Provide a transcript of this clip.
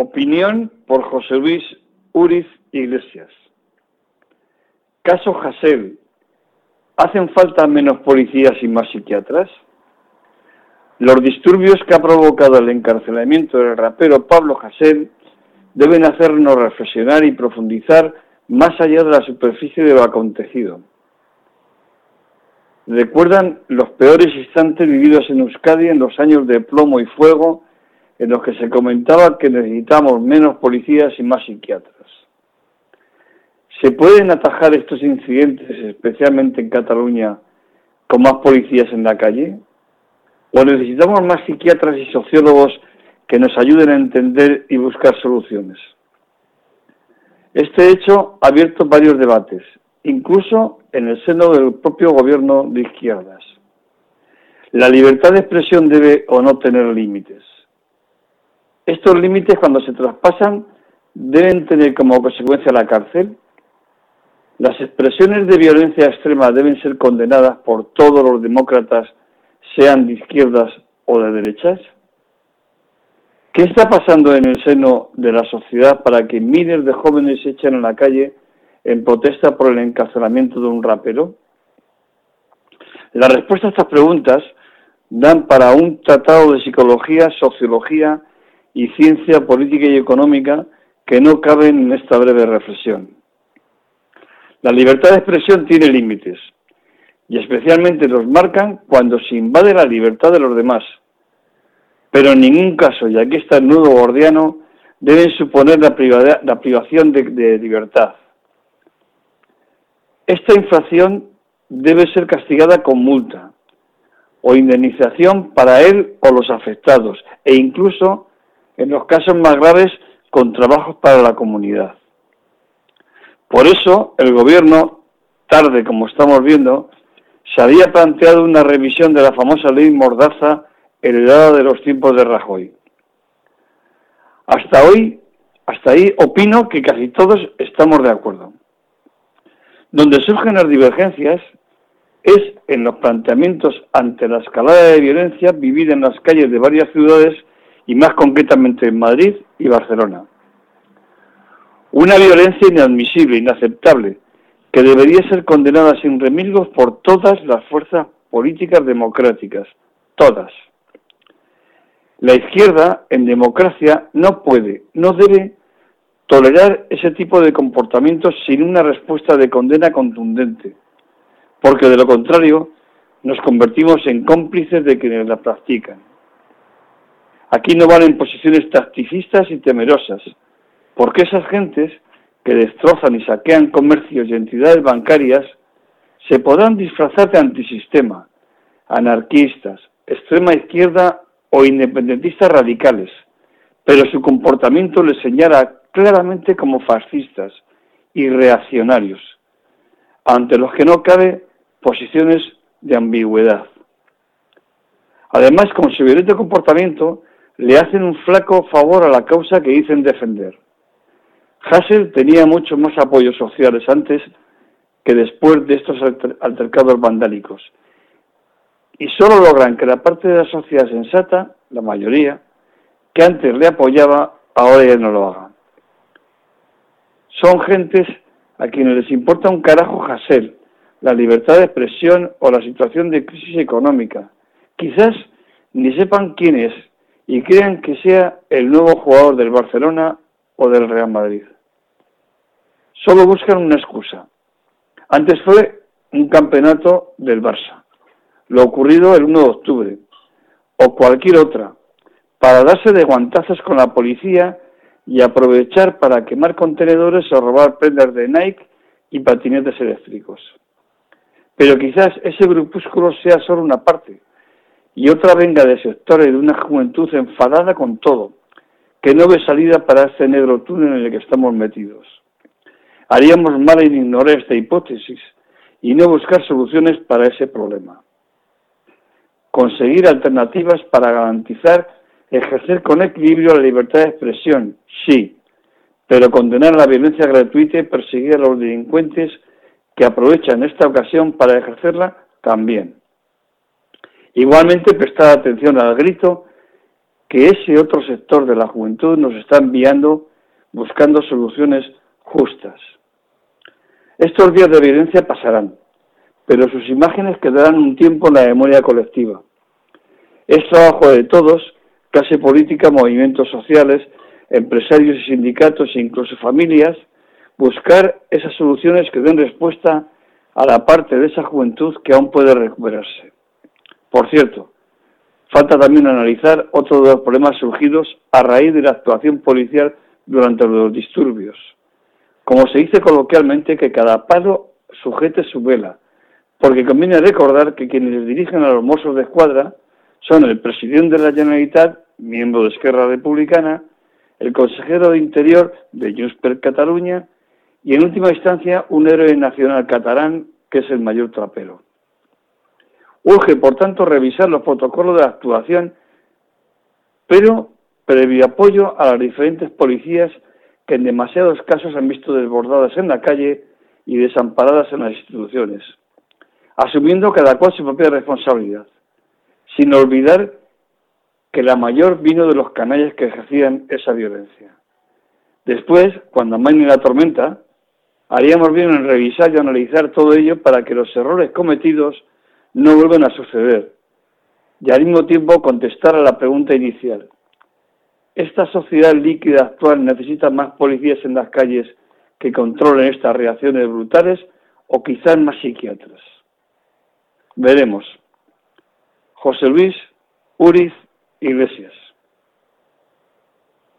Opinión por José Luis Uriz Iglesias. Caso Hassel. ¿Hacen falta menos policías y más psiquiatras? Los disturbios que ha provocado el encarcelamiento del rapero Pablo Hassel deben hacernos reflexionar y profundizar más allá de la superficie de lo acontecido. ¿Recuerdan los peores instantes vividos en Euskadi en los años de plomo y fuego en los que se comentaba que necesitamos menos policías y más psiquiatras? ¿Se pueden atajar estos incidentes, especialmente en Cataluña, con más policías en la calle? ¿O necesitamos más psiquiatras y sociólogos que nos ayuden a entender y buscar soluciones? Este hecho ha abierto varios debates, incluso en el seno del propio gobierno de izquierdas. La libertad de expresión debe o no tener límites. Estos límites, cuando se traspasan, deben tener como consecuencia la cárcel. Las expresiones de violencia extrema deben ser condenadas por todos los demócratas, sean de izquierdas o de derechas. ¿Qué está pasando en el seno de la sociedad para que miles de jóvenes se echen a la calle en protesta por el encarcelamiento de un rapero? La respuesta a estas preguntas dan para un tratado de psicología, sociología y ciencia política y económica que no caben en esta breve reflexión. La libertad de expresión tiene límites y especialmente los marcan cuando se invade la libertad de los demás pero en ningún caso, y aquí está el nudo gordiano, deben suponer la, privación de, libertad. Esta infracción debe ser castigada con multa o indemnización para él o los afectados, e incluso, en los casos más graves, con trabajos para la comunidad. Por eso, el Gobierno, tarde como estamos viendo, se había planteado una revisión de la famosa ley Mordaza heredada de los tiempos de Rajoy. Hasta hoy, hasta ahí opino que casi todos estamos de acuerdo. Donde surgen las divergencias es en los planteamientos ante la escalada de violencia vivida en las calles de varias ciudades y más concretamente en Madrid y Barcelona. Una violencia inadmisible, inaceptable, que debería ser condenada sin remilgos por todas las fuerzas políticas democráticas, todas. La izquierda, en democracia, no puede, no debe tolerar ese tipo de comportamientos sin una respuesta de condena contundente, porque de lo contrario nos convertimos en cómplices de quienes la practican. Aquí no valen posiciones tacticistas y temerosas, porque esas gentes que destrozan y saquean comercios y entidades bancarias se podrán disfrazar de antisistema, anarquistas, extrema izquierda o independentistas radicales, pero su comportamiento les señala claramente como fascistas y reaccionarios, ante los que no cabe posiciones de ambigüedad. Además, con su violento comportamiento, le hacen un flaco favor a la causa que dicen defender. Hassel tenía mucho más apoyos sociales antes que después de estos altercados vandálicos, y solo logran que la parte de la sociedad sensata, la mayoría, que antes le apoyaba, ahora ya no lo haga. Son gentes a quienes les importa un carajo Hassel, la libertad de expresión o la situación de crisis económica. Quizás ni sepan quién es y crean que sea el nuevo jugador del Barcelona o del Real Madrid. Solo buscan una excusa. Antes fue un campeonato del Barça lo ocurrido el 1 de octubre, o cualquier otra, para darse de guantazos con la policía y aprovechar para quemar contenedores o robar prendas de Nike y patinetes eléctricos. Pero quizás ese grupúsculo sea solo una parte y otra venga de sectores de una juventud enfadada con todo, que no ve salida para este negro túnel en el que estamos metidos. Haríamos mal en ignorar esta hipótesis y no buscar soluciones para ese problema conseguir alternativas para garantizar ejercer con equilibrio la libertad de expresión, sí, pero condenar la violencia gratuita y perseguir a los delincuentes que aprovechan esta ocasión para ejercerla también. Igualmente prestar atención al grito que ese otro sector de la juventud nos está enviando buscando soluciones justas. Estos días de violencia pasarán, pero sus imágenes quedarán un tiempo en la memoria colectiva. Es trabajo de todos, clase política, movimientos sociales, empresarios y sindicatos e incluso familias, buscar esas soluciones que den respuesta a la parte de esa juventud que aún puede recuperarse. Por cierto, falta también analizar otro de los problemas surgidos a raíz de la actuación policial durante los disturbios. Como se dice coloquialmente, que cada palo sujete su vela, porque conviene recordar que quienes dirigen a los mozos de escuadra son el presidente de la Generalitat, miembro de Esquerra Republicana, el consejero de Interior de Junts per Cataluña y en última instancia un héroe nacional catalán que es el mayor trapero. Urge, por tanto, revisar los protocolos de actuación, pero previo apoyo a las diferentes policías que en demasiados casos han visto desbordadas en la calle y desamparadas en las instituciones, asumiendo cada cual su propia responsabilidad, sin olvidar que la mayor vino de los canallas que ejercían esa violencia. Después, cuando amaine la tormenta, haríamos bien en revisar y analizar todo ello para que los errores cometidos no vuelvan a suceder y al mismo tiempo contestar a la pregunta inicial. ¿Esta sociedad líquida actual necesita más policías en las calles que controlen estas reacciones brutales o quizás más psiquiatras? Veremos. José Luis Uriz Iglesias.